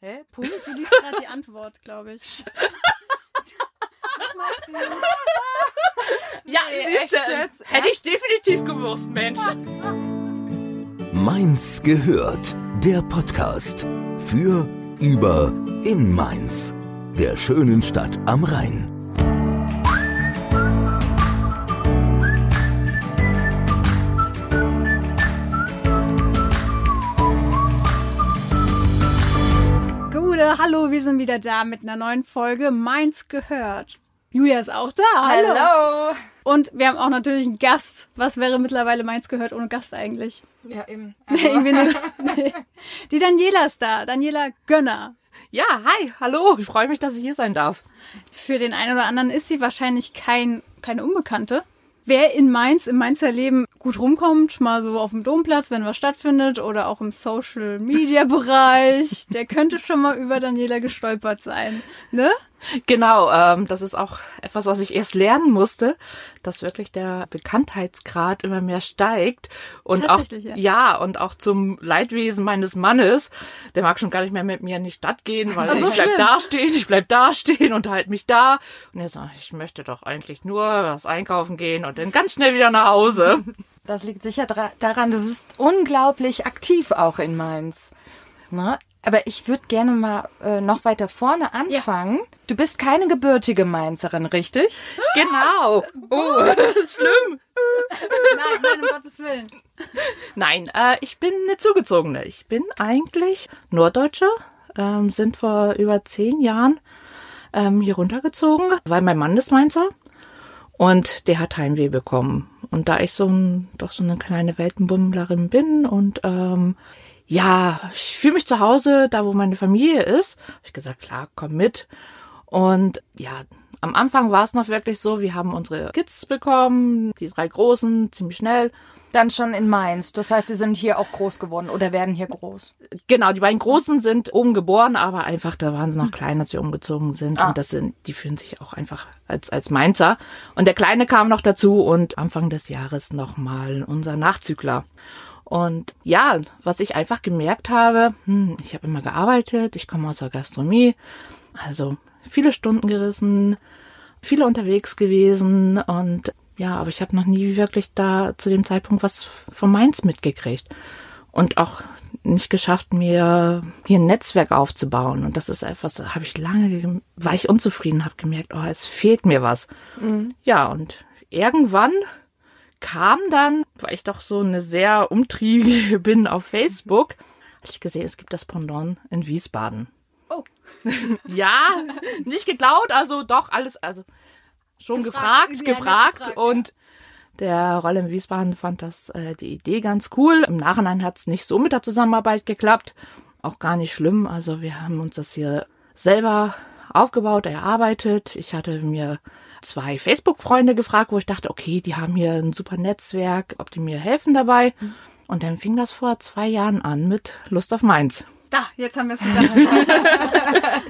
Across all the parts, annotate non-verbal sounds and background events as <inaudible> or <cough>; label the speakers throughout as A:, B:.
A: Hä? Punkt?
B: Du liest gerade die Antwort, glaube ich. <laughs> <laughs>
C: Ja,
A: Nee,
C: siehste,
A: echt jetzt?
C: hätte ich definitiv gewusst, Mensch. <laughs>
D: Mainz gehört. Der Podcast für, über, in Mainz. Der schönen Stadt am Rhein.
B: Hallo, wir sind wieder da mit einer neuen Folge Mainz gehört. Julia ist auch da, hallo.
A: Hallo.
B: Und wir haben auch natürlich einen Gast. Was wäre mittlerweile Mainz gehört ohne Gast eigentlich?
A: Ja, eben. <laughs>
B: Nee, irgendwie nichts. <laughs> Nee. Die Daniela ist da, Daniela Gönner.
C: Ja, hi, hallo. Ich freue mich, dass ich hier sein darf.
B: Für den einen oder anderen ist sie wahrscheinlich kein, keine Unbekannte. Wer in Mainz, im Mainzer Leben gut rumkommt, mal so auf dem Domplatz, wenn was stattfindet, oder auch im Social Media Bereich, <laughs> der könnte schon mal über Daniela gestolpert sein. Ne?
C: Genau, ähm, das ist auch etwas, was ich erst lernen musste, dass wirklich der Bekanntheitsgrad immer mehr steigt und auch
B: Tatsächlich, ja.
C: und auch zum Leidwesen meines Mannes, der mag schon gar nicht mehr mit mir in die Stadt gehen, weil
B: Ach so,
C: ich bleib
B: schlimm.
C: da stehen, ich bleib da stehen und halt mich da und er sagt, ich möchte doch eigentlich nur was einkaufen gehen und dann ganz schnell wieder nach Hause. <laughs>
A: Das liegt sicher daran, du bist unglaublich aktiv auch in Mainz. Na? Aber ich würde gerne mal äh, noch weiter vorne anfangen. Du bist keine gebürtige Mainzerin, richtig?
C: genau. <laughs> Oh, schlimm.
B: Nein, nein, um Gottes Willen.
C: Nein, äh, ich bin eine Zugezogene. Ich bin eigentlich Norddeutsche, ähm, sind vor über zehn Jahren ähm, hier runtergezogen, weil mein Mann ist Mainzer und der hat Heimweh bekommen. Und da ich so ein, doch so eine kleine Weltenbummlerin bin und ähm, ja, ich fühle mich zu Hause, da wo meine Familie ist, habe ich gesagt, klar, komm mit. Und ja, am Anfang war es noch wirklich so, wir haben unsere Kids bekommen, die drei Großen, ziemlich schnell.
A: Dann schon in Mainz. Das heißt, sie sind hier auch groß geworden oder werden hier groß.
C: Genau, die beiden Großen sind oben geboren, aber einfach, da waren sie noch klein, als wir umgezogen sind.
A: Ah.
C: Und das sind, die fühlen sich auch einfach als, als Mainzer. Und der Kleine kam noch dazu und Anfang des Jahres nochmal unser Nachzügler. Und ja, was ich einfach gemerkt habe, hm, ich habe immer gearbeitet, ich komme aus der Gastronomie, also viele Stunden gerissen, viele unterwegs gewesen und ja, aber ich habe noch nie wirklich da zu dem Zeitpunkt was von Mainz mitgekriegt und auch nicht geschafft, mir hier ein Netzwerk aufzubauen. Und das ist etwas, habe ich lange, war ich unzufrieden, habe gemerkt, oh, es fehlt mir was. Ja, und irgendwann kam dann, weil ich doch so eine sehr umtriebige <laughs> bin auf Facebook, habe ich gesehen, es gibt das Pendant in Wiesbaden.
B: Oh. <laughs>
C: ja, nicht geklaut, also doch alles, also schon
B: Gefragt,
C: gefragt, gefragt,
B: gefragt,
C: und der Rolle in Wiesbaden fand das äh, die Idee ganz cool. Im Nachhinein hat es nicht so mit der Zusammenarbeit geklappt. Auch gar nicht schlimm. Also wir haben uns das hier selber aufgebaut, erarbeitet. Ich hatte mir zwei Facebook-Freunde gefragt, wo ich dachte, okay, die haben hier ein super Netzwerk, ob die mir helfen dabei. Und dann fing das vor zwei Jahren an mit Lust auf Mainz.
B: Da, jetzt haben wir es gesagt.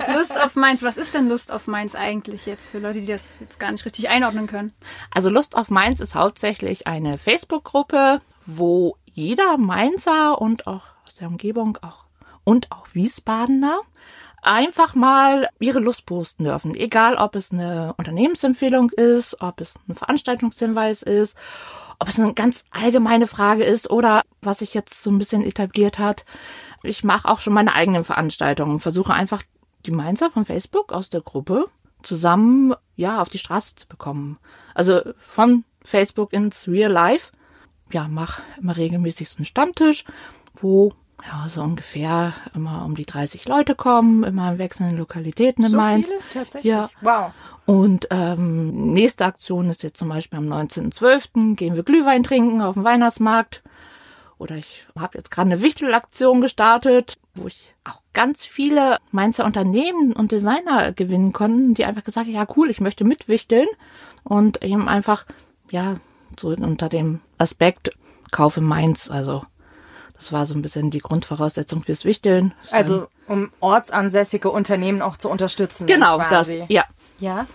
B: <laughs> Lust auf Mainz. Was ist denn Lust auf Mainz eigentlich jetzt für Leute, die das jetzt gar nicht richtig einordnen können?
C: Also Lust auf Mainz ist hauptsächlich eine Facebook-Gruppe, wo jeder Mainzer und auch aus der Umgebung auch und auch Wiesbadener einfach mal ihre Lust posten dürfen. Egal, ob es eine Unternehmensempfehlung ist, ob es ein Veranstaltungshinweis ist, ob es eine ganz allgemeine Frage ist oder was sich jetzt so ein bisschen etabliert hat. Ich mache auch schon meine eigenen Veranstaltungen versuche einfach die Mainzer von Facebook aus der Gruppe zusammen ja auf die Straße zu bekommen. Also von Facebook ins Real Life. Ja, mach immer regelmäßig so einen Stammtisch, wo ja so ungefähr immer um die 30 Leute kommen, immer in wechselnden Lokalitäten in
A: So
C: Mainz.
A: viele? Tatsächlich?
C: Ja.
A: Wow.
C: Und ähm, nächste Aktion ist jetzt zum Beispiel am 19.12. gehen wir Glühwein trinken auf dem Weihnachtsmarkt. Oder ich habe jetzt gerade eine Wichtelaktion gestartet, wo ich auch ganz viele Mainzer Unternehmen und Designer gewinnen konnten, die einfach gesagt haben, ja cool, ich möchte mitwichteln. Und eben einfach, ja, so unter dem Aspekt Kauf in Mainz. Also das war so ein bisschen die Grundvoraussetzung fürs Wichteln.
A: Also, um ortsansässige Unternehmen auch zu unterstützen.
C: genau,
A: dann
C: das,
A: quasi.
C: ja.
A: Ja.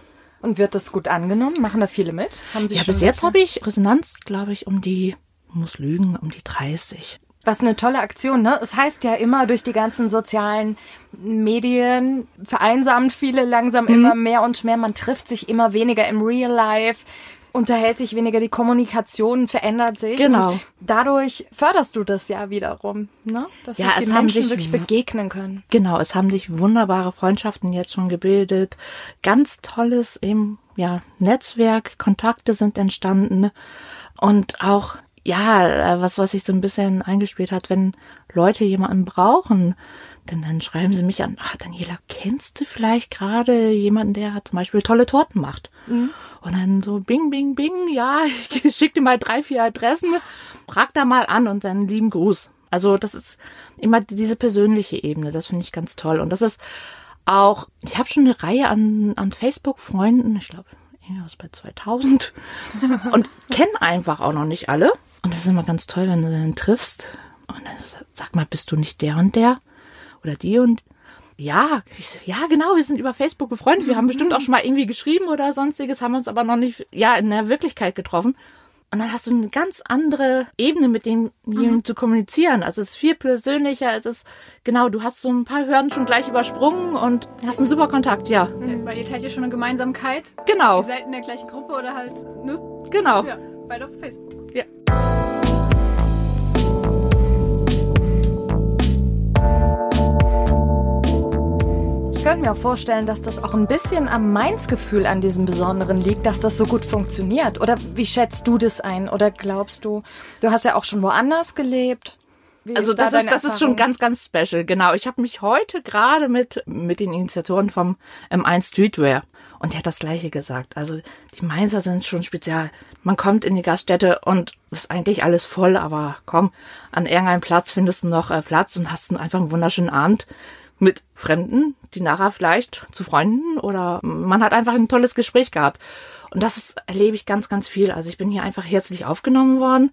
A: Und wird das gut angenommen? Machen da viele mit? Haben Sie
C: Ja, bis jetzt habe ich Resonanz, glaube ich, um die, muss lügen, um die 30.
A: Was eine tolle Aktion, ne? Es heißt ja immer, durch die ganzen sozialen Medien vereinsamen viele langsam mhm. immer mehr und mehr. Man trifft sich immer weniger im Real Life unterhält sich weniger, die Kommunikation verändert sich.
C: Genau.
A: Dadurch förderst du das ja wiederum, ne? Dass
C: ja,
A: sich die Menschen wirklich begegnen können.
C: Genau, es haben sich wunderbare Freundschaften jetzt schon gebildet. Ganz tolles eben, ja, Netzwerk, Kontakte sind entstanden. Und auch, ja, was, was sich so ein bisschen eingespielt hat, wenn Leute jemanden brauchen, denn dann schreiben sie mich an, ach, Daniela, kennst du vielleicht gerade jemanden, der zum Beispiel tolle Torten macht? Mhm. Und dann so bing, bing, bing, ja, <laughs> ich schicke dir mal drei, vier Adressen, frag da mal an und dann lieben Gruß. Also das ist immer diese persönliche Ebene, das finde ich ganz toll. Und das ist auch, ich habe schon eine Reihe an, an Facebook-Freunden, ich glaube, irgendwas bei 2000 <laughs> und kenne einfach auch noch nicht alle. Und das ist immer ganz toll, wenn du dann triffst und dann sag mal, bist du nicht der und der oder die und ja, so, ja, genau, wir sind über Facebook befreundet. Wir haben bestimmt auch schon mal irgendwie geschrieben oder sonstiges, haben uns aber noch nicht, ja, in der Wirklichkeit getroffen. Und dann hast du eine ganz andere Ebene, mit dem mhm. zu kommunizieren. Also es ist viel persönlicher. Es ist, genau, du hast so ein paar Hürden schon gleich übersprungen und hast einen super Kontakt, ja.
B: ja weil ihr teilt ja schon eine Gemeinsamkeit.
C: Genau.
B: Ihr seid in der gleichen Gruppe oder halt, ne?
C: Genau.
B: Ja, beide auf Facebook.
C: Ja.
A: Ich könnte mir auch vorstellen, dass das auch ein bisschen am Mainz-Gefühl an diesem Besonderen liegt, dass das so gut funktioniert. Oder wie schätzt du das ein? Oder glaubst du, du hast ja auch schon woanders gelebt?
C: Wie also ist da das ist das ist schon ganz ganz special. Genau, ich habe mich heute gerade mit mit den Initiatoren vom M1 Streetwear und der hat das gleiche gesagt. Also die Mainzer sind schon spezial. Man kommt in die Gaststätte und ist eigentlich alles voll, aber komm, an irgendeinem Platz findest du noch äh, Platz und hast einfach einen wunderschönen Abend mit Fremden, die nachher vielleicht zu Freunden oder man hat einfach ein tolles Gespräch gehabt. Und das ist, erlebe ich ganz, ganz viel. Also ich bin hier einfach herzlich aufgenommen worden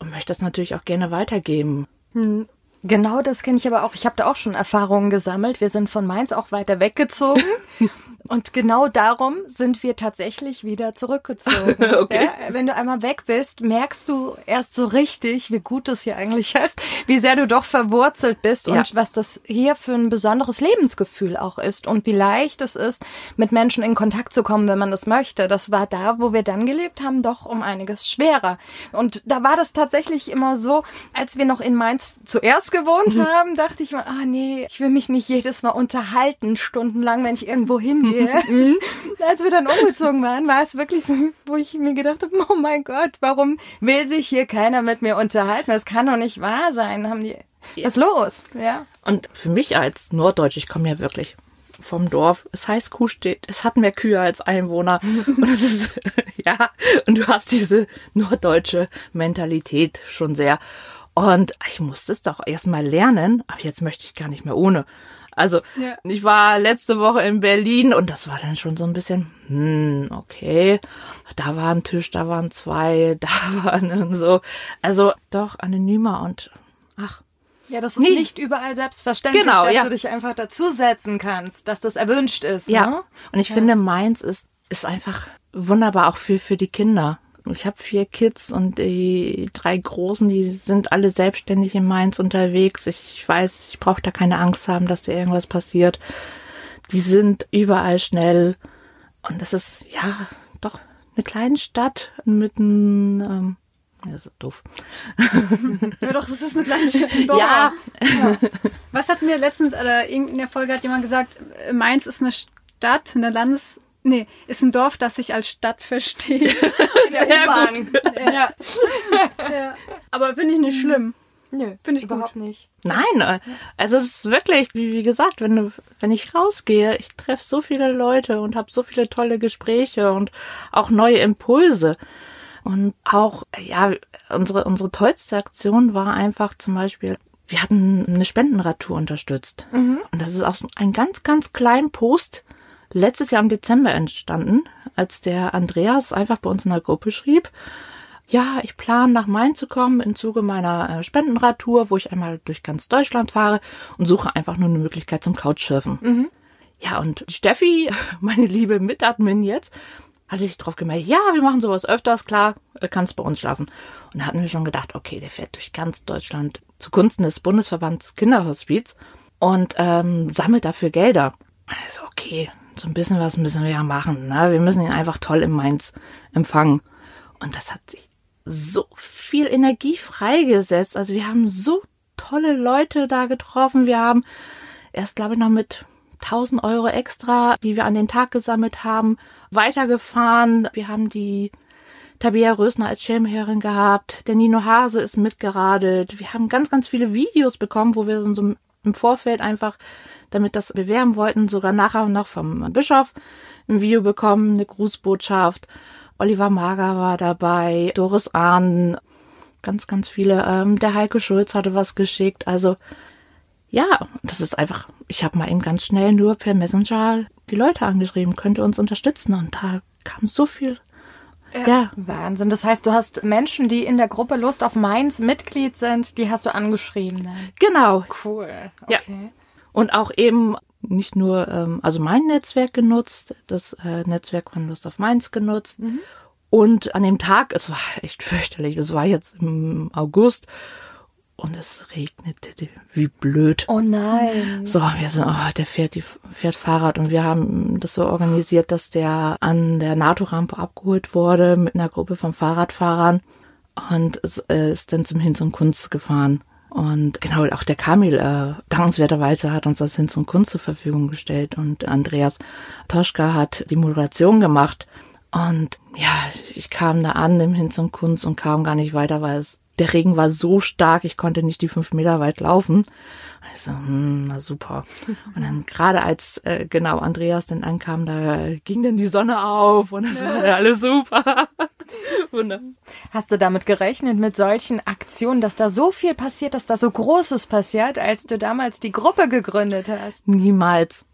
C: und möchte das natürlich auch gerne weitergeben.
A: Hm. Genau, das kenne ich aber auch. Ich habe da auch schon Erfahrungen gesammelt. Wir sind von Mainz auch weiter weggezogen. <laughs> Und genau darum sind wir tatsächlich wieder zurückgezogen. <laughs>
C: okay.
A: Ja, wenn du einmal weg bist, merkst du erst so richtig, wie gut es hier eigentlich ist, wie sehr du doch verwurzelt bist ja. und was das hier für ein besonderes Lebensgefühl auch ist und wie leicht es ist, mit Menschen in Kontakt zu kommen, wenn man das möchte. Das war da, wo wir dann gelebt haben, doch um einiges schwerer. Und da war das tatsächlich immer so, als wir noch in Mainz zuerst gewohnt mhm. haben, dachte ich mal, ah nee, ich will mich nicht jedes Mal unterhalten, stundenlang, wenn ich irgendwo hingehe <laughs> Mhm. Als wir dann umgezogen waren, war es wirklich so, wo ich mir gedacht habe, oh mein Gott, warum will sich hier keiner mit mir unterhalten? Das kann doch nicht wahr sein. Haben die was los? Ja.
C: Und für mich als Norddeutsch, ich komme ja wirklich vom Dorf. Es heißt Kuhstedt. Es hat mehr Kühe als Einwohner. <laughs> Und es ist, ja, und du hast diese norddeutsche Mentalität schon sehr. Und ich musste es doch erstmal lernen, aber jetzt möchte ich gar nicht mehr ohne. Also ja. ich war letzte Woche in Berlin und das war dann schon so ein bisschen, hm, okay, da war ein Tisch, da waren zwei, <laughs> da waren so. Also doch anonymer und ach.
A: Ja, das ist nie. nicht überall selbstverständlich, genau, dass ja. du dich einfach dazusetzen kannst, dass das erwünscht ist.
C: Ja.
A: Ne?
C: Und ich ja. finde, meins ist, ist einfach wunderbar auch für, für die Kinder. Ich habe vier Kids und die drei Großen, die sind alle selbstständig in Mainz unterwegs. Ich weiß, ich brauche da keine Angst haben, dass da irgendwas passiert. Die sind überall schnell. Und das ist, ja, doch eine kleine Stadt mit einem, ähm, ja, ist doof.
B: ja, doch, das ist eine kleine Stadt.
C: Ja.
B: ja. Was hatten wir letztens, oder in der Folge hat jemand gesagt, Mainz ist eine Stadt, eine Landes, Nee, ist ein Dorf, das sich als Stadt versteht. <laughs>
A: In der U-Bahn.
B: Ja. ja. Aber finde ich nicht schlimm.
A: Nö, finde ich überhaupt nicht.
C: Nein, äh, also es ist wirklich, wie, gesagt, wenn du, wenn ich rausgehe, ich treffe so viele Leute und habe so viele tolle Gespräche und auch neue Impulse. Und auch, ja, unsere, unsere tollste Aktion war einfach zum Beispiel, wir hatten eine Spendenradtour unterstützt. Mhm. Und das ist auch so ein ganz, ganz kleinen Post letztes Jahr im Dezember entstanden, als der Andreas einfach bei uns in der Gruppe schrieb, ja, ich plane nach Main zu kommen im Zuge meiner äh, Spendenradtour, wo ich einmal durch ganz Deutschland fahre und suche einfach nur eine Möglichkeit zum Couchsurfen. Mhm. Ja, und Steffi, <laughs> meine liebe Mitadmin jetzt, hatte sich drauf gemeldet, ja, wir machen sowas öfters, klar, kannst bei uns schlafen. Und da hatten wir schon gedacht, okay, der fährt durch ganz Deutschland zugunsten des Bundesverbands Kinderhospiz und ähm, sammelt dafür Gelder. Also okay, so ein bisschen was müssen wir ja machen. Ne? Wir müssen ihn einfach toll im Mainz empfangen. Und das hat sich so viel Energie freigesetzt. Also wir haben so tolle Leute da getroffen. Wir haben erst, glaube ich, noch mit 1000 Euro extra, die wir an den Tag gesammelt haben, weitergefahren. Wir haben die Tabea Rösner als Schirmherrin gehabt. Der Nino Hase ist mitgeradelt. Wir haben ganz, ganz viele Videos bekommen, wo wir so im Vorfeld einfach, damit das bewerben wollten, sogar nachher noch vom Bischof ein Video bekommen, eine Grußbotschaft. Oliver Mager war dabei, Doris Ahn, ganz, ganz viele. Ähm, der Heike Schulz hatte was geschickt. Also ja, das ist einfach, ich habe mal eben ganz schnell nur per Messenger die Leute angeschrieben, könnt ihr uns unterstützen? Und da kam so viel.
A: Ja. ja. Wahnsinn. Das heißt, du hast Menschen, die in der Gruppe Lust auf Mainz Mitglied sind, die hast du angeschrieben. Ne?
C: Genau.
A: Cool. Okay. Ja.
C: Und auch eben nicht nur, ähm, also mein Netzwerk genutzt, das äh, Netzwerk von Lust auf Mainz genutzt. Mhm. Und an dem Tag, es war <laughs> echt fürchterlich, es war jetzt im August und es regnete wie blöd.
A: Oh nein.
C: So, wir sind, oh, der fährt, die, fährt Fahrrad und wir haben das so organisiert, dass der an der NATO-Rampe abgeholt wurde mit einer Gruppe von Fahrradfahrern und es, äh, ist dann zum Hinz und Kunst gefahren. Und genau, auch der Kamil, äh, dankenswerterweise hat uns das Hinz und Kunst zur Verfügung gestellt und Andreas Toschka hat die Moderation gemacht. Und ja, ich kam da an im Hinz und Kunst und kam gar nicht weiter, weil es der Regen war so stark, ich konnte nicht die fünf Meter weit laufen. Also, hm, na super. Und dann gerade als äh, genau Andreas dann ankam, da ging dann die Sonne auf und es war alles super. <laughs>
A: Wunderbar. Hast du damit gerechnet, mit solchen Aktionen, dass da so viel passiert, dass da so Großes passiert, als du damals die Gruppe gegründet hast?
C: Niemals.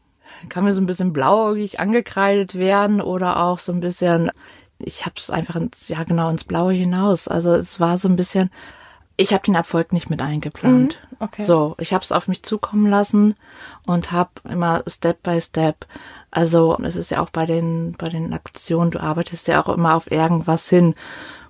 C: Kann mir so ein bisschen blauäugig angekreidet werden oder auch so ein bisschen ich habe es einfach ins, ja genau ins Blaue hinaus. Also es war so ein bisschen, ich habe den Erfolg nicht mit eingeplant.
A: Mhm, okay.
C: So, ich habe es auf mich zukommen lassen und habe immer Step by Step. Also es ist ja auch bei den bei den Aktionen, du arbeitest ja auch immer auf irgendwas hin,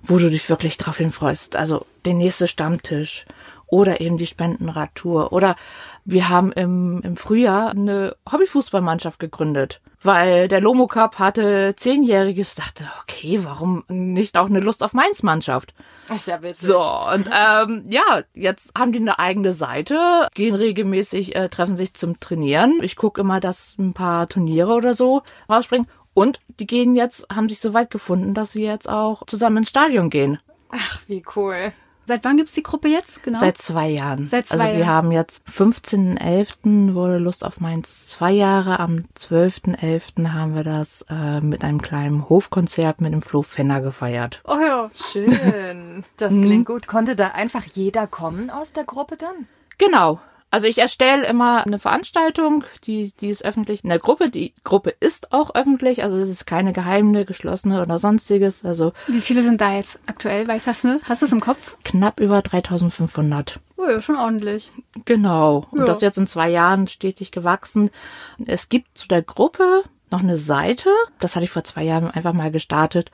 C: wo du dich wirklich drauf hinfreust. Also der nächste Stammtisch oder eben die Spendenradtour oder wir haben im, im Frühjahr eine Hobbyfußballmannschaft gegründet weil der Lomo Cup hatte zehnjähriges, dachte, okay, warum nicht auch eine Lust auf Mainz-Mannschaft?
A: Ist ja witzig.
C: So, und ähm, ja, jetzt haben die eine eigene Seite, gehen regelmäßig, äh, treffen sich zum Trainieren. Ich gucke immer, dass ein paar Turniere oder so rausspringen. Und die gehen jetzt, haben sich so weit gefunden, dass sie jetzt auch zusammen ins Stadion gehen.
A: Ach, wie cool.
B: Seit wann gibt's die Gruppe jetzt?
C: Genau. Seit zwei Jahren.
B: Seit zwei
C: also
B: Jahren.
C: wir haben jetzt 15.11. wurde Lust auf Mainz zwei Jahre. Am 12.11. haben wir das äh, mit einem kleinen Hofkonzert mit dem Flo Fenner gefeiert.
A: Oh ja. Schön. <laughs> Das klingt gut. Konnte da einfach jeder kommen aus der Gruppe dann?
C: Genau. Also ich erstelle immer eine Veranstaltung, die, die ist öffentlich in der Gruppe. Die Gruppe ist auch öffentlich, also es ist keine geheime, geschlossene oder sonstiges. Also
B: Wie viele sind da jetzt aktuell? Weißt hast du? Hast du es im Kopf?
C: Knapp über 3500.
B: Oh ja, schon ordentlich.
C: Genau. Und ja. das jetzt in zwei Jahren stetig gewachsen. Es gibt zu der Gruppe noch eine Seite. Das hatte ich vor zwei Jahren einfach mal gestartet,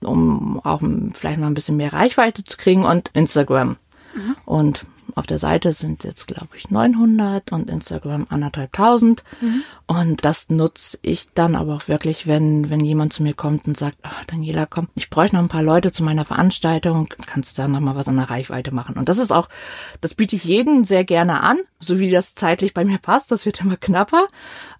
C: um auch vielleicht mal ein bisschen mehr Reichweite zu kriegen und Instagram. Mhm. Und auf der Seite sind jetzt, glaube ich, 900 und Instagram anderthalbtausend. Mhm. Und das nutze ich dann aber auch wirklich, wenn, wenn jemand zu mir kommt und sagt, oh, Daniela, komm, ich bräuchte noch ein paar Leute zu meiner Veranstaltung, kannst du da noch mal was an der Reichweite machen. Und das ist auch, das biete ich jedem sehr gerne an, so wie das zeitlich bei mir passt. Das wird immer knapper.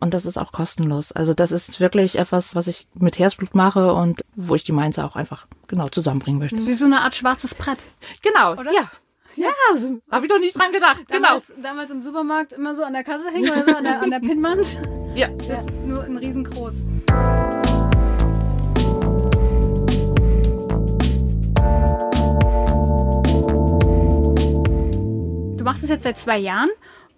C: Und das ist auch kostenlos. Also das ist wirklich etwas, was ich mit Herzblut mache und wo ich die Mainzer auch einfach genau zusammenbringen möchte.
B: Wie so eine Art schwarzes Brett.
C: Genau, Oder? ja. Ja, so, habe ich doch nicht dran gedacht.
B: Damals, genau. Damals im Supermarkt immer so an der Kasse hängen oder so an der, an der Pinnwand.
C: Ja.
B: ja. Nur in riesengroß. Du machst es jetzt seit zwei Jahren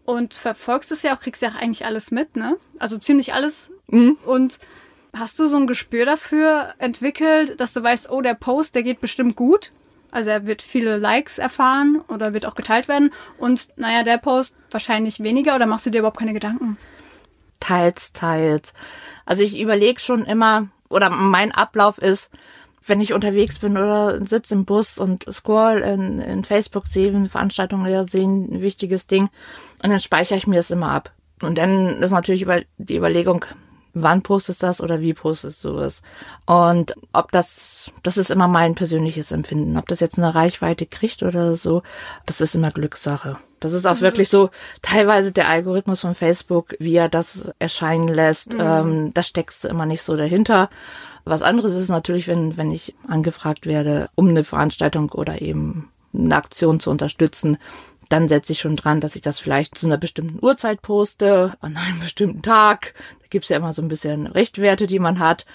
B: und verfolgst es ja auch, kriegst ja auch eigentlich alles mit, ne? Also ziemlich alles. Mhm. Und hast du so ein Gespür dafür entwickelt, dass du weißt, oh, der Post, der geht bestimmt gut? Also er wird viele Likes erfahren oder wird auch geteilt werden. Und naja, der Post wahrscheinlich weniger oder machst du dir überhaupt keine Gedanken?
C: Teils, teils. Also ich überlege schon immer, oder mein Ablauf ist, wenn ich unterwegs bin oder sitze im Bus und scroll in, in Facebook, sehe eine Veranstaltung oder sehe ein wichtiges Ding und dann speichere ich mir das immer ab. Und dann ist natürlich über die Überlegung, wann postest du das oder wie postest du es? Und ob das, das ist immer mein persönliches Empfinden. Ob das jetzt eine Reichweite kriegt oder so, das ist immer Glückssache. Das ist auch mhm. wirklich so teilweise der Algorithmus von Facebook, wie er das erscheinen lässt. Mhm. Ähm, da steckst du immer nicht so dahinter. Was anderes ist natürlich, wenn, wenn ich angefragt werde, um eine Veranstaltung oder eben eine Aktion zu unterstützen, dann setze ich schon dran, dass ich das vielleicht zu einer bestimmten Uhrzeit poste, an einem <laughs> bestimmten Tag. Da gibt's ja immer so ein bisschen Richtwerte, die man hat.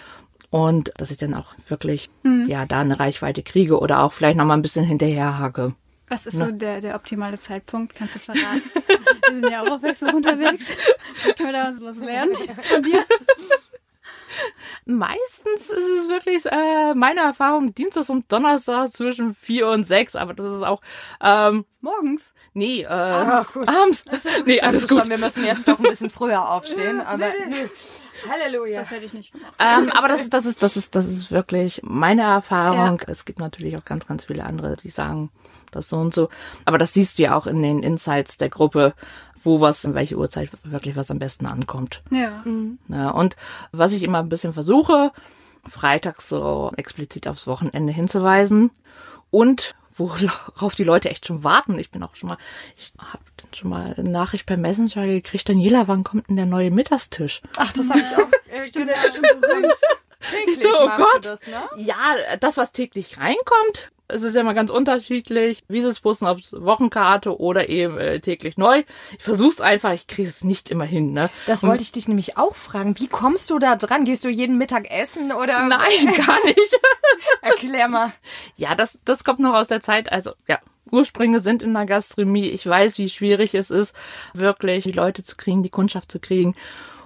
C: Und dass ich dann auch wirklich, mhm. ja, da eine Reichweite kriege oder auch vielleicht noch mal ein bisschen hinterherhake.
B: Was ist ne? so der, der optimale Zeitpunkt? Kannst du es verraten? wir sind ja auch auf Facebook unterwegs. <laughs> Können wir da was lernen von dir?
C: Meistens ist es wirklich äh, meine Erfahrung Dienstag und Donnerstag zwischen vier und sechs, aber das ist auch ähm,
B: morgens.
C: Nee, äh, ah, abends.
A: Also, nee, alles gut. Schon, wir müssen jetzt noch ein bisschen früher <laughs> aufstehen, aber nee. Halleluja.
B: Das hätte ich nicht gemacht.
C: Ähm, aber das ist, das ist, das ist, das ist wirklich meine Erfahrung. Ja. Es gibt natürlich auch ganz, ganz viele andere, die sagen, das so und so. Aber das siehst du ja auch in den Insights der Gruppe wo was, in welche Uhrzeit wirklich was am besten ankommt.
B: Ja. Mhm.
C: ja. Und was ich immer ein bisschen versuche, freitags so explizit aufs Wochenende hinzuweisen und worauf die Leute echt schon warten. Ich bin auch schon mal, ich habe dann schon mal eine Nachricht per Messenger gekriegt, Daniela, wann kommt denn der neue Mittagstisch?
A: Ach, das habe ich auch. <laughs> Äh, Stimmt, der ist schon berühmt. <laughs>
C: Täglich so, oh Gott. Das, ne? Ja, das, was täglich reinkommt, es ist ja immer ganz unterschiedlich, wie sie es posten, ob es Wochenkarte oder eben äh, täglich neu. Ich versuch's einfach, ich kriege es nicht immer hin. Ne?
A: Das wollte ich dich nämlich auch fragen. Wie kommst du da dran? Gehst du jeden Mittag essen oder? <laughs>
C: Nein, gar nicht. <laughs>
A: Erklär mal.
C: Ja, das, das kommt noch aus der Zeit. Also ja, Ursprünge sind in der Gastronomie. Ich weiß, wie schwierig es ist, wirklich die Leute zu kriegen, die Kundschaft zu kriegen.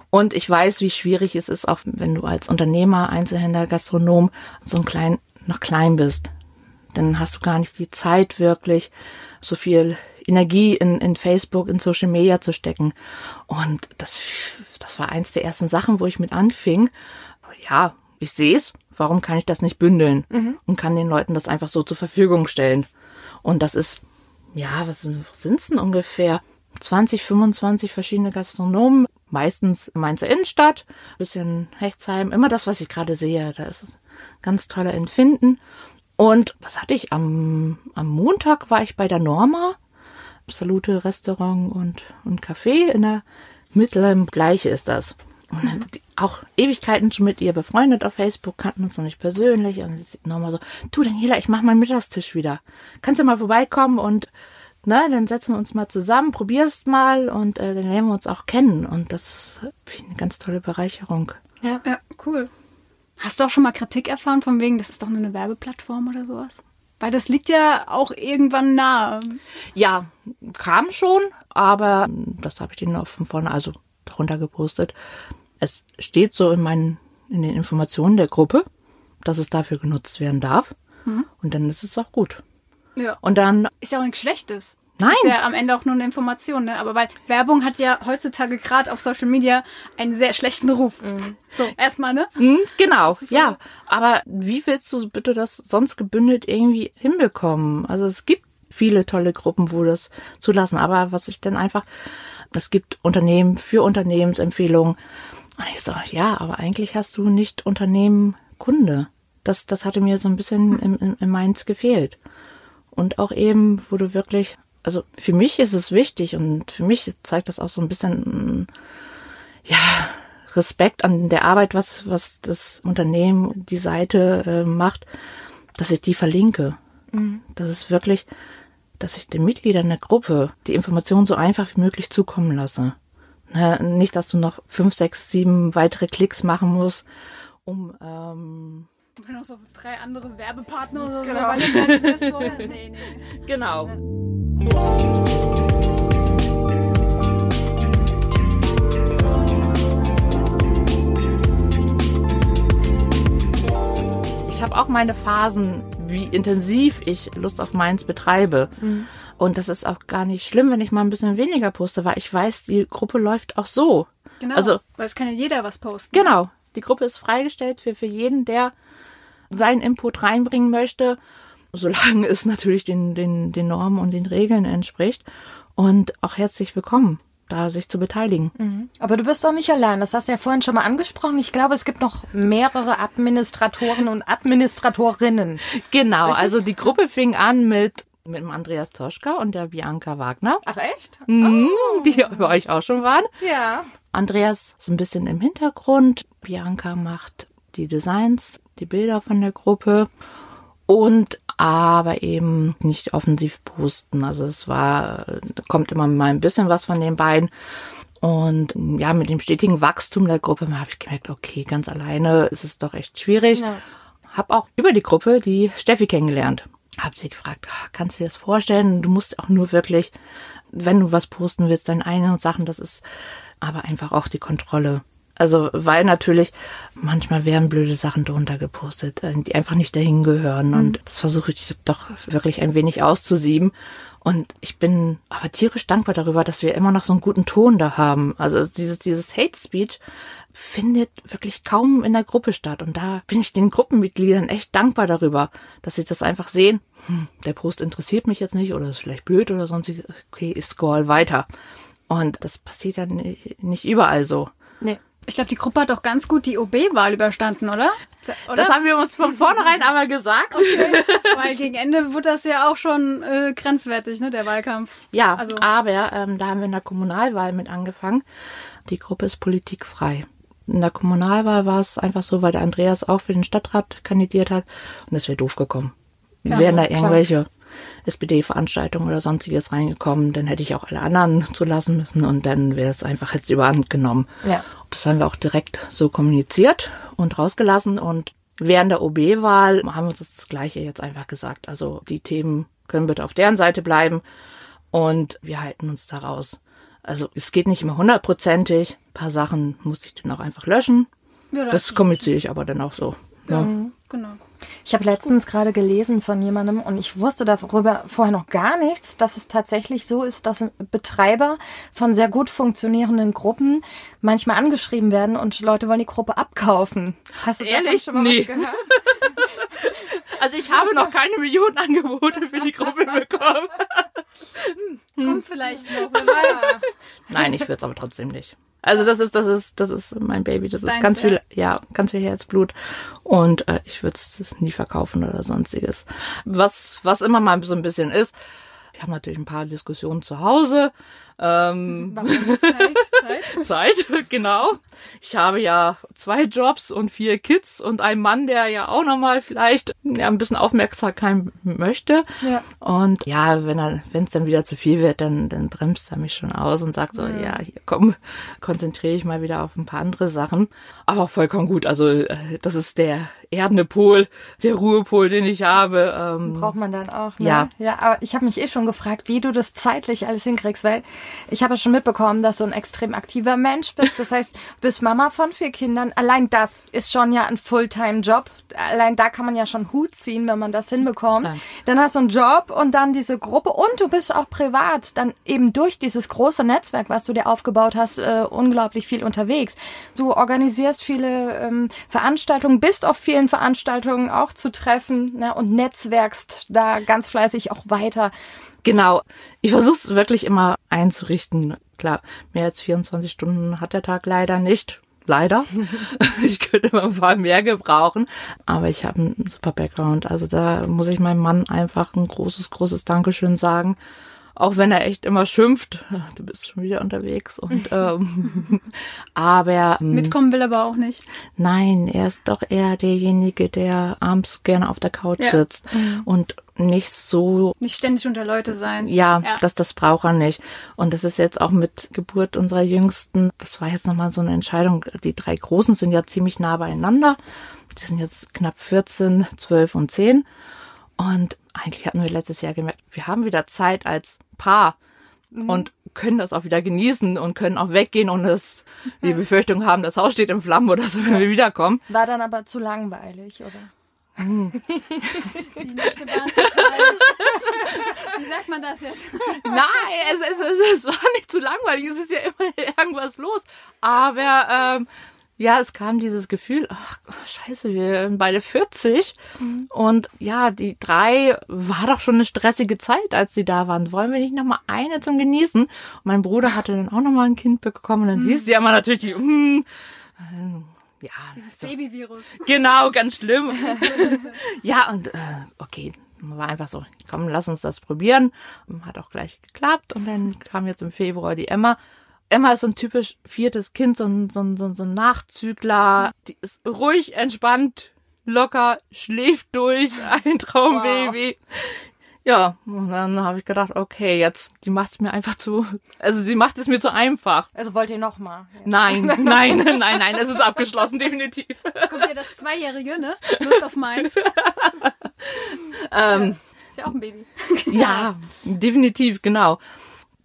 C: Und ich weiß, wie schwierig es ist, auch wenn du als Unternehmer, Einzelhändler, Gastronom so ein klein, noch klein bist dann hast du gar nicht die Zeit wirklich, so viel Energie in, in Facebook, in Social Media zu stecken. Und das, das war eins der ersten Sachen, wo ich mit anfing. Ja, ich sehe es, warum kann ich das nicht bündeln mhm. und kann den Leuten das einfach so zur Verfügung stellen. Und das ist, ja, was, sind es denn ungefähr? 20, 25 verschiedene Gastronomen, meistens Mainzer Innenstadt, bisschen Hechtsheim, immer das, was ich gerade sehe. Da ist ganz toller Empfinden. Und was hatte ich? Am, am Montag war ich bei der Norma. Absolute Restaurant und, und Café in der Mitte. Gleiche ist das. Und auch Ewigkeiten schon mit ihr befreundet auf Facebook, kannten uns noch nicht persönlich. Und Norma so, du Daniela, ich mach meinen Mittagstisch wieder. Kannst du mal vorbeikommen und na, dann setzen wir uns mal zusammen, probierst mal und äh, dann lernen wir uns auch kennen. Und das ist eine ganz tolle Bereicherung.
B: Ja, ja, cool. Hast du auch schon mal Kritik erfahren von wegen, das ist doch nur eine Werbeplattform oder sowas? Weil das liegt ja auch irgendwann nahe.
C: Ja, kam schon, aber das habe ich denen auch von vorne, also darunter gepostet. Es steht so in meinen, in den Informationen der Gruppe, dass es dafür genutzt werden darf. Mhm. Und dann ist es auch gut.
B: Ja.
C: Und dann.
B: Ist ja auch nichts Schlechtes.
C: Nein.
B: Das ist ja am Ende auch nur eine Information, ne? Aber weil Werbung hat ja heutzutage gerade auf Social Media einen sehr schlechten Ruf. Mhm. So, erstmal, ne?
C: Mhm, genau, so. ja. Aber wie willst du bitte das sonst gebündelt irgendwie hinbekommen? Also es gibt viele tolle Gruppen, wo das zulassen. Aber was ich denn einfach, es gibt Unternehmen für Unternehmensempfehlungen. Und ich so, ja, aber eigentlich hast du nicht Unternehmen Kunde. Das, das hatte mir so ein bisschen im, im, im Mainz gefehlt. Und auch eben, wo du wirklich also für mich ist es wichtig und für mich zeigt das auch so ein bisschen, ja, Respekt an der Arbeit, was, was das Unternehmen, die Seite äh, macht, dass ich die verlinke. Mhm. Das ist wirklich, dass ich den Mitgliedern der Gruppe die Informationen so einfach wie möglich zukommen lasse. Ne, nicht, dass du noch fünf, sechs, sieben weitere Klicks machen musst, um ähm,
B: und noch so drei andere Werbepartner oder so, genau. du nee, nee. <laughs>
C: Genau. Ja. Ich habe auch meine Phasen, wie intensiv ich Lust auf Mainz betreibe. Mhm. Und das ist auch gar nicht schlimm, wenn ich mal ein bisschen weniger poste, weil ich weiß, die Gruppe läuft auch so.
B: Genau. Also, weil es kann ja jeder was posten.
C: Genau. Die Gruppe ist freigestellt für, für jeden, der seinen Input reinbringen möchte, solange es natürlich den, den, den Normen und den Regeln entspricht. Und auch herzlich willkommen da sich zu beteiligen.
A: Mhm. Aber du bist doch nicht allein. Das hast du ja vorhin schon mal angesprochen. Ich glaube, es gibt noch mehrere Administratoren und Administratorinnen.
C: Genau. Richtig? Also die Gruppe fing an mit mit dem Andreas Toschka und der Bianca Wagner.
A: Ach echt?
C: Mhm, oh. Die bei euch auch schon waren.
A: Ja.
C: Andreas ist ein bisschen im Hintergrund. Bianca macht die Designs, die Bilder von der Gruppe und aber eben nicht offensiv posten. Also es war, kommt immer mal ein bisschen was von den beiden. Und ja, mit dem stetigen Wachstum der Gruppe habe ich gemerkt, okay, ganz alleine ist es doch echt schwierig. Ja. Hab auch über die Gruppe die Steffi kennengelernt. Hab sie gefragt, ah, kannst du dir das vorstellen? Du musst auch nur wirklich, wenn du was posten willst, deine eigenen Sachen, das ist aber einfach auch die Kontrolle. Also, weil natürlich manchmal werden blöde Sachen drunter gepostet, äh, die einfach nicht dahin gehören. Mhm. Und das versuche ich doch wirklich ein wenig auszusieben. Und ich bin aber tierisch dankbar darüber, dass wir immer noch so einen guten Ton da haben. Also dieses, dieses Hate Speech findet wirklich kaum in der Gruppe statt. Und da bin ich den Gruppenmitgliedern echt dankbar darüber, dass sie das einfach sehen. Hm, der Post interessiert mich jetzt nicht oder ist vielleicht blöd oder sonst. Okay, ich scroll weiter. Und das passiert ja nicht überall so.
B: Nee. Ich glaube, die Gruppe hat auch ganz gut die OB-Wahl überstanden, oder?
C: oder? Das haben wir uns von vornherein einmal gesagt.
B: Okay. <laughs> Weil gegen Ende wurde das ja auch schon äh, grenzwertig, ne, der Wahlkampf.
C: Ja, also. aber ähm, da haben wir in der Kommunalwahl mit angefangen. Die Gruppe ist politikfrei. In der Kommunalwahl war es einfach so, weil der Andreas auch für den Stadtrat kandidiert hat und es wäre doof gekommen. Ja, Wären da irgendwelche SPD-Veranstaltungen oder sonstiges reingekommen, dann hätte ich auch alle anderen <laughs> zulassen müssen und dann wäre es einfach jetzt überhand genommen. Ja. Das haben wir auch direkt so kommuniziert und rausgelassen und während der OB-Wahl haben wir uns das Gleiche jetzt einfach gesagt. Also die Themen können bitte auf deren Seite bleiben und wir halten uns da raus. Also es geht nicht immer hundertprozentig. Ein paar Sachen musste ich dann auch einfach löschen. Ja, das, das kommuniziere ich aber dann auch so. Ja, ja.
A: genau. Ich habe letztens gerade gelesen von jemandem und ich wusste darüber vorher noch gar nichts, dass es tatsächlich so ist, dass Betreiber von sehr gut funktionierenden Gruppen manchmal angeschrieben werden und Leute wollen die Gruppe abkaufen.
C: Hast du ehrlich schon mal nee. gehört? <laughs> also ich habe noch keine Millionenangebote für die Gruppe bekommen.
B: Hm, kommt vielleicht noch, wer <laughs> weiß.
C: Nein, ich würde es aber trotzdem nicht. Also das ist, das ist, das ist mein Baby. Das, das ist ganz viel, ja, ganz viel Herzblut. Und äh, ich würde es nie verkaufen oder sonstiges. Was, was immer mal so ein bisschen ist, ich habe natürlich ein paar Diskussionen zu Hause. Ähm, Warum Zeit? Zeit? <laughs> Zeit, genau. Ich habe ja zwei Jobs und vier Kids und einen Mann, der ja auch nochmal vielleicht ja, ein bisschen Aufmerksamkeit möchte. Ja. Und ja, wenn wenn es dann wieder zu viel wird, dann, dann bremst er mich schon aus und sagt so, ja, ja hier komm, konzentriere ich mal wieder auf ein paar andere Sachen. Aber vollkommen gut. Also äh, das ist der erdende Pol, der Ruhepol, den ich habe.
A: Ähm, Braucht man dann auch. Ne? Ja. Ja, aber ich habe mich eh schon gefragt, wie du das zeitlich alles hinkriegst, weil ich habe ja schon mitbekommen, dass du ein extrem aktiver Mensch bist. Das heißt, du bist Mama von vier Kindern. Allein das ist schon ja ein Fulltime-Job. Allein da kann man ja schon Hut ziehen, wenn man das hinbekommt. Ja. Dann hast du einen Job und dann diese Gruppe und du bist auch privat dann eben durch dieses große Netzwerk, was du dir aufgebaut hast, äh, unglaublich viel unterwegs. Du organisierst viele ähm, Veranstaltungen, bist auf vielen vielen Veranstaltungen auch zu treffen ne, und netzwerkst da ganz fleißig auch weiter.
C: Genau. Ich versuche es wirklich immer einzurichten. Klar, mehr als 24 Stunden hat der Tag leider nicht. Leider. <laughs> ich könnte mal ein paar mehr gebrauchen. Aber ich habe einen super Background. Also da muss ich meinem Mann einfach ein großes, großes Dankeschön sagen auch wenn er echt immer schimpft, du bist schon wieder unterwegs und <laughs> ähm, aber
B: ähm, mitkommen will er aber auch nicht.
C: Nein, er ist doch eher derjenige, der abends gerne auf der Couch ja. sitzt mhm. und nicht so
B: nicht ständig unter Leute sein.
C: Ja, ja, das das braucht er nicht. Und das ist jetzt auch mit Geburt unserer Jüngsten. Das war jetzt nochmal so eine Entscheidung. Die drei Großen sind ja ziemlich nah beieinander. Die sind jetzt knapp 14, 12 und 10. Und eigentlich hatten wir letztes Jahr gemerkt, wir haben wieder Zeit als Paar mhm. und können das auch wieder genießen und können auch weggehen und das, die Befürchtung haben, das Haus steht in Flammen oder so, wenn wir wiederkommen.
A: War dann aber zu langweilig, oder?
B: Hm. <laughs> Die nächste Bahn <laughs> kalt. Wie sagt man das jetzt?
C: Nein, es, es, es, es war nicht zu langweilig. Es ist ja immer irgendwas los. Aber ähm, ja, es kam dieses Gefühl, ach, scheiße, wir sind beide 40. Mhm. Und ja, die drei war doch schon eine stressige Zeit, als sie da waren. Wollen wir nicht nochmal eine zum Genießen? Und mein Bruder hatte dann auch nochmal ein Kind bekommen. Und dann mhm. siehst du ja mal natürlich die, mm, ja.
B: Dieses so. Babyvirus.
C: Genau, ganz schlimm. <laughs> ja, und äh, okay, war einfach so, komm, lass uns das probieren. Hat auch gleich geklappt. Und dann kam jetzt im Februar die Emma. Emma ist so ein typisch viertes Kind, so ein, so ein, so ein, so ein Nachzügler. Die ist ruhig, entspannt, locker, schläft durch, <laughs> ein Traumbaby. Wow. Ja, und dann habe ich gedacht, okay, jetzt, die macht es mir einfach zu, also sie macht es mir zu einfach.
A: Also wollt ihr noch mal?
C: Ja. <laughs> Nein, <laughs> nein, nein, nein, es ist abgeschlossen, definitiv.
B: Kommt ja das Zweijährige, ne? Lust auf meins.
C: ähm,
B: ist ja auch ein Baby.
C: ja, definitiv, genau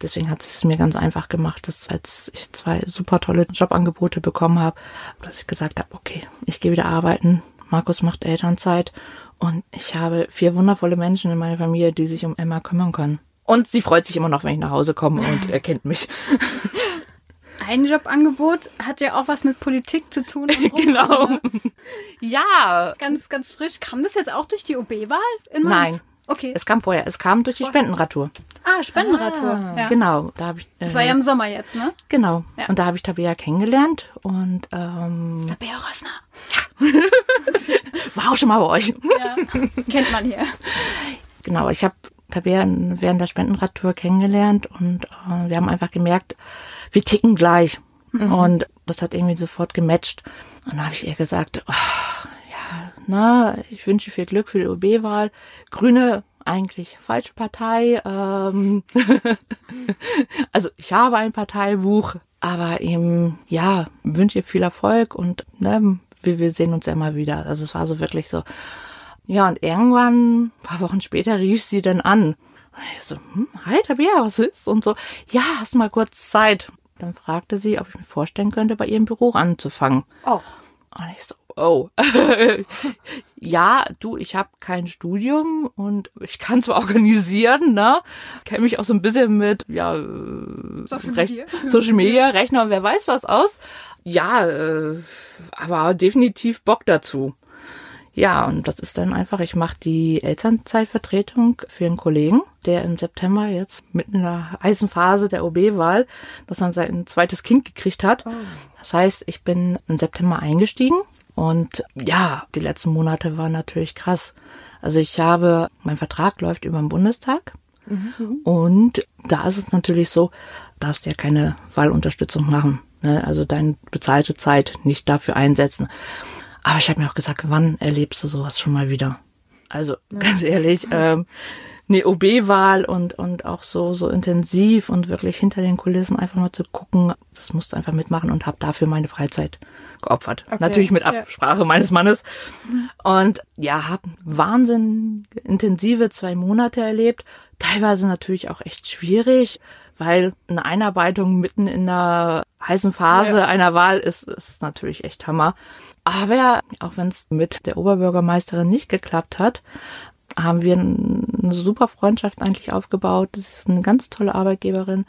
C: deswegen hat es mir ganz einfach gemacht, dass als ich zwei super tolle Jobangebote bekommen habe, dass ich gesagt habe, okay, ich gehe wieder arbeiten. Markus macht Elternzeit und ich habe vier wundervolle Menschen in meiner Familie, die sich um Emma kümmern können. Und sie freut sich immer noch, wenn ich nach Hause komme und erkennt mich. <laughs>
B: Ein Jobangebot hat ja auch was mit Politik zu tun. <laughs>
C: genau. Ja.
B: Ganz, ganz frisch. Kam das jetzt auch durch die OB-Wahl in
C: Mainz? Nein. Okay. Es kam vorher. Es kam durch die Spendenradtour.
B: Ah, Spendenradtour. Ah,
C: ja. Genau. Da habe ich.
B: Äh, das war ja im Sommer jetzt, ne?
C: Genau. Ja. Und da habe ich Tabea kennengelernt und ähm,
B: Tabea Rössner.
C: Ja. <laughs> war auch schon mal bei euch.
B: Ja. Kennt man hier.
C: Genau. Ich habe Tabea während der Spendenradtour kennengelernt und äh, wir haben einfach gemerkt, wir ticken gleich. Mhm. Und das hat irgendwie sofort gematcht. Und da habe ich ihr gesagt, oh, na, ich wünsche viel Glück für die OB-Wahl. Grüne eigentlich falsche Partei. Ähm <laughs> also ich habe ein Parteibuch, aber eben, ja, wünsche ihr viel Erfolg und ne, wir, wir sehen uns ja immer wieder. Also es war so wirklich so. Ja, und irgendwann, ein paar Wochen später, rief sie dann an. Und ich so, hm, hi Tabea, was ist? Und so, ja, hast mal kurz Zeit? Dann fragte sie, ob ich mir vorstellen könnte, bei ihrem Büro anzufangen.
A: Och.
C: Und ich so, oh, <laughs> ja, du, ich habe kein Studium und ich kann zwar organisieren, ne, kenne mich auch so ein bisschen mit, ja,
B: äh, Social Media,
C: Social Media Rechner, wer weiß was aus. Ja, äh, aber definitiv Bock dazu. Ja, und das ist dann einfach, ich mache die Elternzeitvertretung für einen Kollegen, der im September jetzt mitten in der heißen Phase der OB-Wahl, dass er sein zweites Kind gekriegt hat. Oh. Das heißt, ich bin im September eingestiegen und ja, die letzten Monate waren natürlich krass. Also ich habe, mein Vertrag läuft über den Bundestag. Mhm. Und da ist es natürlich so, darfst ja keine Wahlunterstützung machen. Ne? Also deine bezahlte Zeit nicht dafür einsetzen. Aber ich habe mir auch gesagt, wann erlebst du sowas schon mal wieder? Also ganz ehrlich, ähm, eine OB-Wahl und, und auch so, so intensiv und wirklich hinter den Kulissen einfach mal zu gucken, das musst du einfach mitmachen und habe dafür meine Freizeit geopfert. Okay. Natürlich mit Absprache ja. meines Mannes. Und ja, habe Wahnsinn intensive zwei Monate erlebt. Teilweise natürlich auch echt schwierig, weil eine Einarbeitung mitten in der heißen Phase ja. einer Wahl ist, ist natürlich echt Hammer. Aber auch wenn es mit der Oberbürgermeisterin nicht geklappt hat, haben wir eine super Freundschaft eigentlich aufgebaut. Das ist eine ganz tolle Arbeitgeberin.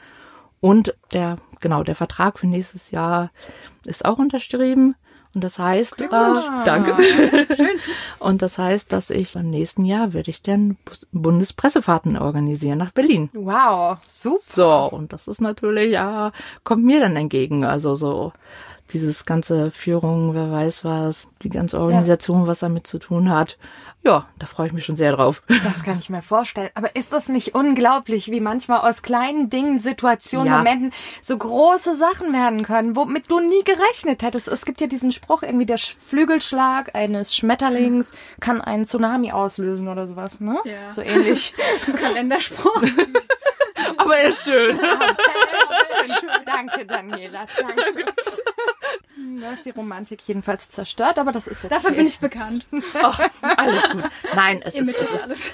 C: Und der, genau, der Vertrag für nächstes Jahr ist auch unterschrieben. Und das heißt, äh, danke. <laughs> Schön. Und das heißt, dass ich im nächsten Jahr werde ich dann Bundespressefahrten organisieren nach Berlin.
A: Wow, super.
C: So, und das ist natürlich, ja, kommt mir dann entgegen. Also so dieses ganze Führung, wer weiß was, die ganze Organisation, ja. was damit zu tun hat. Ja, da freue ich mich schon sehr drauf. <laughs>
A: Das kann ich mir vorstellen. Aber ist das nicht unglaublich, wie manchmal aus kleinen Dingen, Situationen, ja. Momenten so große Sachen werden können, womit du nie gerechnet hättest? Es gibt ja diesen Spruch, irgendwie der Flügelschlag eines Schmetterlings kann einen Tsunami auslösen oder sowas, ne?
B: Ja.
A: So ähnlich. <laughs>
B: Kalenderspruch. <laughs> <laughs>
C: Aber er ist schön. <laughs> Ja,
A: ist <laughs> schön. Danke, Daniela. Danke. Du hast die Romantik jedenfalls zerstört, aber das ist ja.
B: Dafür bin ich bekannt.
C: Ach, alles gut. Nein, es ist, es ist,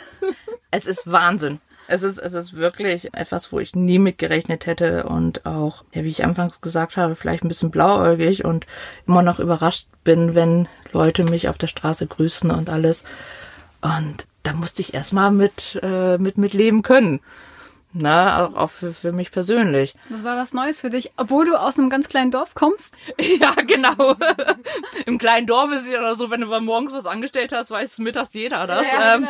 C: es ist Wahnsinn. Es ist, es ist wirklich etwas, wo ich nie mitgerechnet hätte und auch, ja, wie ich anfangs gesagt habe, vielleicht ein bisschen blauäugig und immer noch überrascht bin, wenn Leute mich auf der Straße grüßen und alles. Und da musste ich erstmal mit, äh, mit, mit leben können. Ne, auch, auch für, für mich persönlich.
B: Das war was Neues für dich, obwohl du aus einem ganz kleinen Dorf kommst. <laughs>
C: Ja, genau. <laughs> Im kleinen Dorf ist es ja so, wenn du mal morgens was angestellt hast, weiß mittags jeder das.
B: Ja,
C: ähm,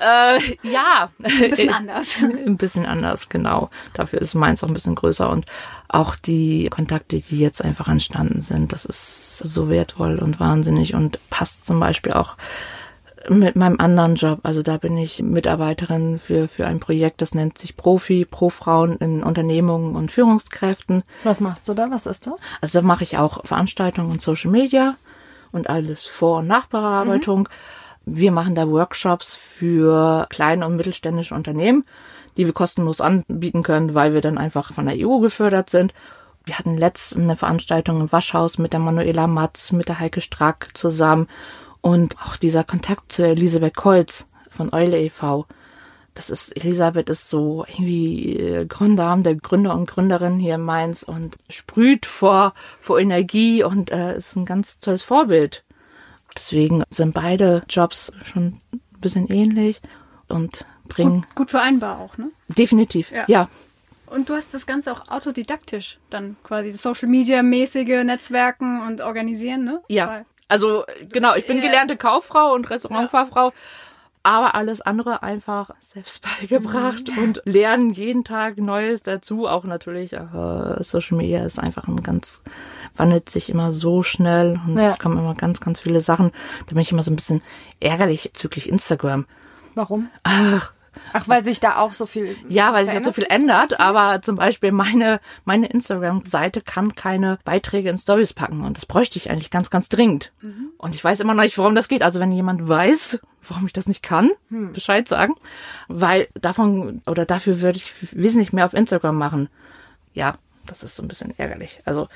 C: äh, ja.
B: Ein bisschen <laughs> anders.
C: Ein bisschen anders, genau. Dafür ist meins auch ein bisschen größer und auch die Kontakte, die jetzt einfach entstanden sind, das ist so wertvoll und wahnsinnig und passt zum Beispiel auch mit meinem anderen Job. Also da bin ich Mitarbeiterin für, für ein Projekt, das nennt sich Profi, Pro-Frauen in Unternehmungen und Führungskräften.
A: Was machst du da? Was ist das?
C: Also da mache ich auch Veranstaltungen und Social Media und alles Vor- und Nachbearbeitung. Wir machen da Workshops für kleine und mittelständische Unternehmen, die wir kostenlos anbieten können, weil wir dann einfach von der EU gefördert sind. Wir hatten letztens eine Veranstaltung im Waschhaus mit der Manuela Matz, mit der Heike Strack zusammen und auch dieser Kontakt zu Elisabeth Kolz von Eule e.V. Das ist, Elisabeth ist so irgendwie äh, Dame der Gründer und Gründerin hier in Mainz und sprüht vor, vor Energie und äh, ist ein ganz tolles Vorbild. Deswegen sind beide Jobs schon ein bisschen ähnlich und bringen
B: Gut, gut vereinbar auch, ne?
C: definitiv,
B: Ja.
C: ja.
B: Und du hast das Ganze auch autodidaktisch dann quasi Social Media mäßige Netzwerken und organisieren, ne?
C: Ja.
B: Weil-
C: Also genau, ich bin gelernte Kauffrau und Restaurantfachfrau, aber alles andere einfach selbst <laughs> beigebracht
B: Mhm.
C: und lernen jeden Tag Neues dazu. Auch natürlich, äh, Social Media ist einfach ein ganz, wandelt sich immer so schnell und
A: Ja.
C: es kommen immer ganz, ganz viele Sachen. Da bin ich immer so ein bisschen ärgerlich bezüglich Instagram.
A: Warum?
C: Ach,
A: Ach, weil sich da auch so viel.
C: ja, weil sich jetzt so viel ändert, aber zum Beispiel meine, meine Instagram-Seite kann keine Beiträge in Stories packen und das bräuchte ich eigentlich ganz, ganz dringend. Und ich weiß immer noch nicht, warum das geht. Also wenn jemand weiß, warum ich das nicht kann, Bescheid sagen, weil davon oder dafür würde ich wesentlich mehr auf Instagram machen. Ja, das ist so ein bisschen ärgerlich. Also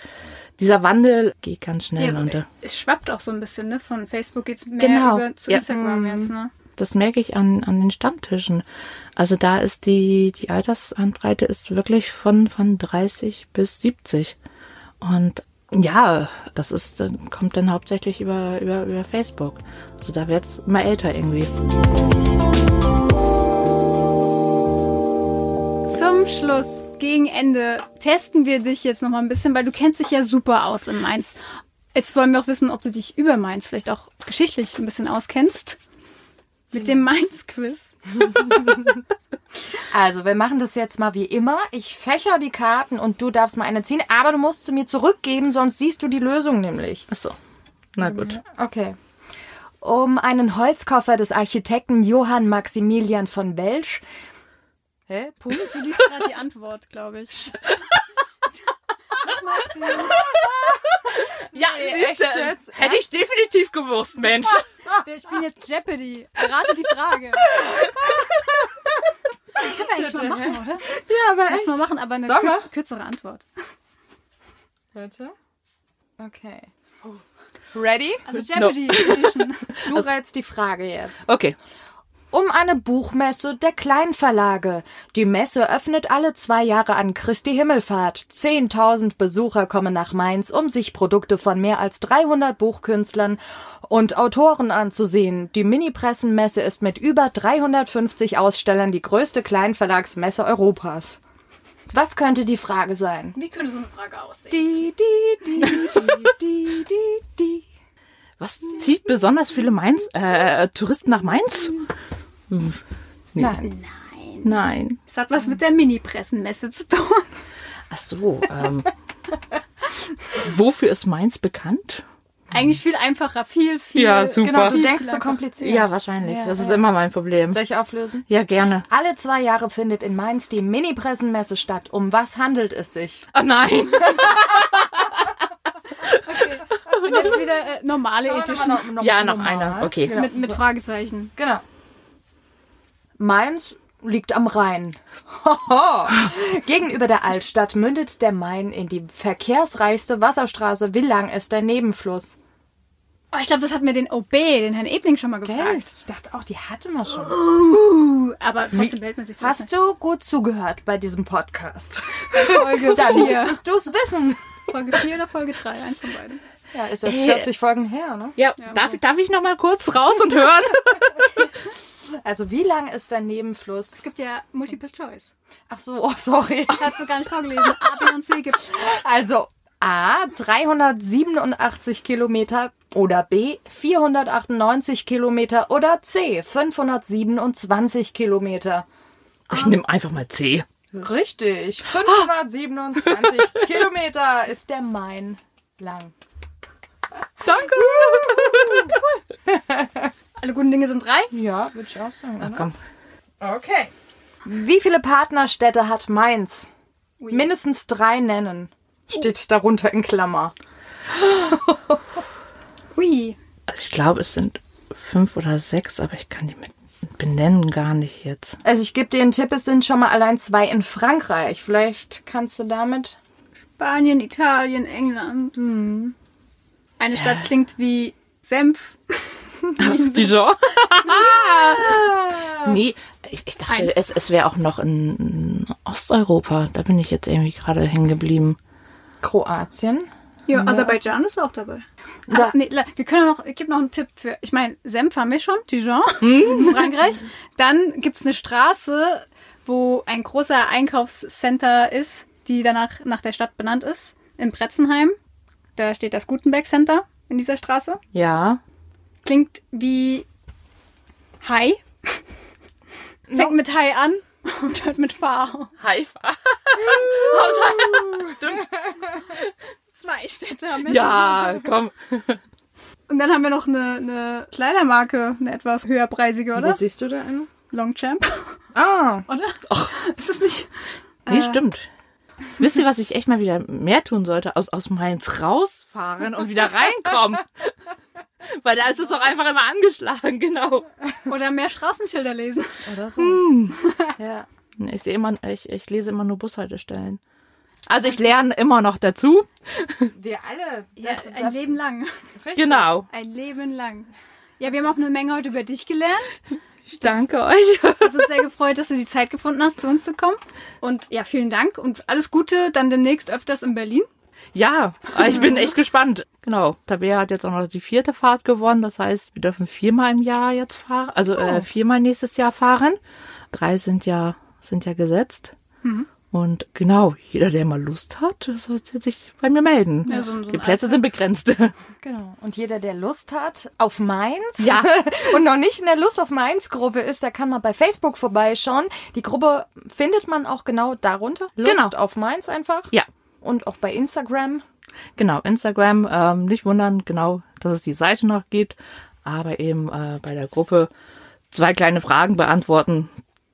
C: dieser Wandel geht ganz schnell
B: Ja,
C: äh,
B: es schwappt auch so ein bisschen, ne? Von Facebook geht's mehr
C: Genau,
B: über zu
C: ja.
B: Instagram jetzt, ne?
C: Das merke ich an, an den Stammtischen. Also da ist die, die Altersbreite ist wirklich von, von 30 bis 70. Und ja, das ist, dann kommt dann hauptsächlich über, über, über Facebook. Also da wird's immer älter irgendwie.
B: Zum Schluss, gegen Ende, testen wir dich jetzt noch mal ein bisschen, weil du kennst dich ja super aus in Mainz. Jetzt wollen wir auch wissen, ob du dich über Mainz vielleicht auch geschichtlich ein bisschen auskennst. Mit dem Mainz-Quiz. <laughs>
A: Also, wir machen das jetzt mal wie immer. Ich fächer die Karten und du darfst mal eine ziehen, aber du musst sie mir zurückgeben, sonst siehst du die Lösung nämlich.
C: Ach so. Na gut.
A: Okay. Um einen Holzkoffer des Architekten Johann Maximilian von Welsch. Hä? Punkt?
B: Du liest gerade die Antwort, glaube ich. <laughs> <laughs>
C: Ja,
A: siehste, echt jetzt?
C: hätte ich definitiv gewusst, Mensch. <laughs>
B: Wir spielen jetzt Jeopardy. Rate die Frage. <laughs> Ich kann eigentlich mal machen, oder?
A: Ja, aber
B: Lass mal machen, aber eine kürz kürzere Antwort.
A: Warte. Okay. Ready?
B: Also Jeopardy Edition. <laughs>
A: Du rätst die Frage jetzt.
C: Okay.
A: Um eine Buchmesse der Kleinverlage. Die Messe öffnet alle zwei Jahre an Christi Himmelfahrt. 10.000 Besucher kommen nach Mainz, um sich Produkte von mehr als 300 Buchkünstlern und Autoren anzusehen. Die Mini-Pressenmesse ist mit über 350 Ausstellern die größte Kleinverlagsmesse Europas. Was könnte die Frage sein?
B: Wie könnte so eine Frage aussehen?
A: Die, die, die, die, die, die, die.
C: Was zieht besonders viele Mainz, äh, Touristen nach Mainz?
A: Nein.
C: Nein.
B: Es hat was mit der Mini-Pressenmesse zu tun.
C: Ach so. Ähm, wofür ist Mainz bekannt?
B: Eigentlich viel einfacher, viel, viel.
C: Ja, super.
A: Genau, du
B: viel,
A: denkst
B: viel
A: so kompliziert.
C: Ja, wahrscheinlich.
A: Ja,
C: das ist
A: ja.
C: immer mein Problem.
A: Soll ich auflösen?
C: Ja, gerne.
A: Alle zwei Jahre findet in Mainz die Mini-Pressenmesse statt. Um was handelt es sich?
C: Ah, nein. <laughs>
B: Und jetzt wieder äh, normale Edition.
C: Ja, noch einer. Okay.
B: Mit, mit Fragezeichen.
A: Genau. Mainz liegt am Rhein. Hoho. Gegenüber der Altstadt mündet der Main in die verkehrsreichste Wasserstraße. Wie lang ist der Nebenfluss?
B: Oh, ich glaube, das hat mir den OB, den Herrn Ebling, schon mal gefragt.
A: Ich dachte auch, die hatte man schon.
B: Uh, aber trotzdem bellt man sich so
A: Hast du gut zugehört bei diesem Podcast?
B: Folge <laughs>
A: Dann
B: 4.
A: müsstest du es wissen.
B: Folge 4 oder Folge 3? Eins von beiden.
A: Ja, ist jetzt
C: Äh.
A: 40 Folgen her, ne?
C: Ja, darf, darf ich noch mal kurz raus und hören? <laughs>
A: Also wie lang ist der Nebenfluss?
B: Es gibt ja Multiple Choice.
A: Ach so, oh, sorry.
B: Hast du gar nicht vorgelesen. A, B und C gibt's.
A: Also A 387 Kilometer oder B 498 Kilometer oder C 527 Kilometer.
C: Ich nehme einfach mal C.
A: Richtig, 527 <laughs> Kilometer ist der Main lang.
C: Danke. <laughs>
B: Alle guten Dinge sind drei.
A: Ja, würde ich auch sagen. Oder?
C: komm.
A: Okay. Wie viele Partnerstädte hat Mainz? Mindestens drei nennen. Steht darunter in Klammer. <laughs>
B: Hui.
C: Also ich glaube, es sind fünf oder sechs, aber ich kann die mit benennen gar nicht jetzt.
A: Also ich gebe dir einen Tipp, es sind schon mal allein zwei in Frankreich. Vielleicht kannst du damit.
B: Spanien, Italien, England. Hm. Eine Stadt klingt wie Senf. <laughs>
C: Dijon? nee, ich, ich dachte,
B: Eins.
C: es, es wäre auch noch in, Osteuropa. Da bin ich jetzt irgendwie gerade hängen geblieben.
A: Kroatien.
B: Ja, Aserbaidschan ist auch dabei.
A: Da-
B: Ah, nee, wir können auch noch, ich gebe noch einen Tipp für, ich meine, Senf haben wir schon, Dijon, <laughs>
C: Mhm.
B: Frankreich. Dann gibt's eine Straße, wo ein großer Einkaufscenter ist, die danach nach der Stadt benannt ist, in Bretzenheim. Da steht das Gutenberg Center in dieser Straße.
C: Ja.
B: Klingt wie Hai. Fängt mit Hai an und hört mit Fahr.
C: Haifa. <laughs> Stimmt.
B: Zwei Städte haben wir.
C: Ja, komm.
B: Und dann haben wir noch eine, eine Kleidermarke, eine etwas höherpreisige, oder?
A: siehst du da einen?
B: Longchamp,
A: Ah,
B: oder? Ach. Ist es nicht?
C: Nee,
B: Äh.
C: stimmt. Wisst ihr, was ich echt mal wieder mehr tun sollte? Aus, aus Mainz rausfahren und wieder reinkommen. Weil da ist es auch einfach immer angeschlagen, genau.
B: Oder mehr Straßenschilder lesen.
A: oder so. <laughs> Ja.
C: Ich sehe immer, ich, ich lese immer nur Bushaltestellen. Also ich lerne immer noch dazu.
A: Wir alle.
B: Ja,
A: Das,
B: ein Leben lang.
C: Genau.
B: Ein Leben lang. Ja, wir haben auch eine Menge heute über dich gelernt.
C: Ich danke euch.
B: Hat uns sehr gefreut, dass du die Zeit gefunden hast, zu uns zu kommen. Und ja, vielen Dank und alles Gute dann demnächst öfters in Berlin.
C: Ja, ich bin echt gespannt. Genau. Tabea hat jetzt auch noch die vierte Fahrt gewonnen. Das heißt, wir dürfen viermal im Jahr jetzt fahren. Also äh, viermal nächstes Jahr fahren. Drei sind ja, sind ja gesetzt. Und genau, jeder, der mal Lust hat, sollte sich bei mir melden.
B: Ja, so so
C: die Plätze sind begrenzt. <laughs>
A: Genau. Und jeder, der Lust hat auf Mainz
C: Ja. <laughs>
A: und noch nicht in der Lust auf Mainz Gruppe ist, der kann mal bei Facebook vorbeischauen. Die Gruppe findet man auch genau darunter. Lust
C: Genau.
A: auf Mainz einfach.
C: ja,
A: Und auch bei Instagram.
C: genau. Instagram, ähm, nicht wundern, genau, dass es die Seite noch gibt. Aber eben äh, bei der Gruppe zwei kleine Fragen beantworten.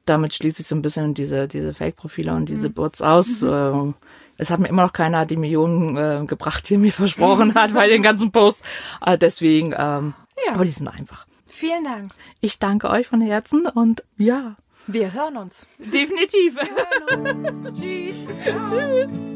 C: Damit schließe ich so ein bisschen diese, diese Fake-Profile und diese Bots aus. Ähm, es hat mir immer noch keiner die Millionen äh, gebracht, die er mir <laughs> versprochen hat bei den ganzen Posts. Äh, deswegen, ähm,
A: Ja.
C: aber die sind einfach.
A: Vielen Dank.
C: Ich danke euch von Herzen und ja,
A: Wir hören uns.
C: definitiv. <laughs>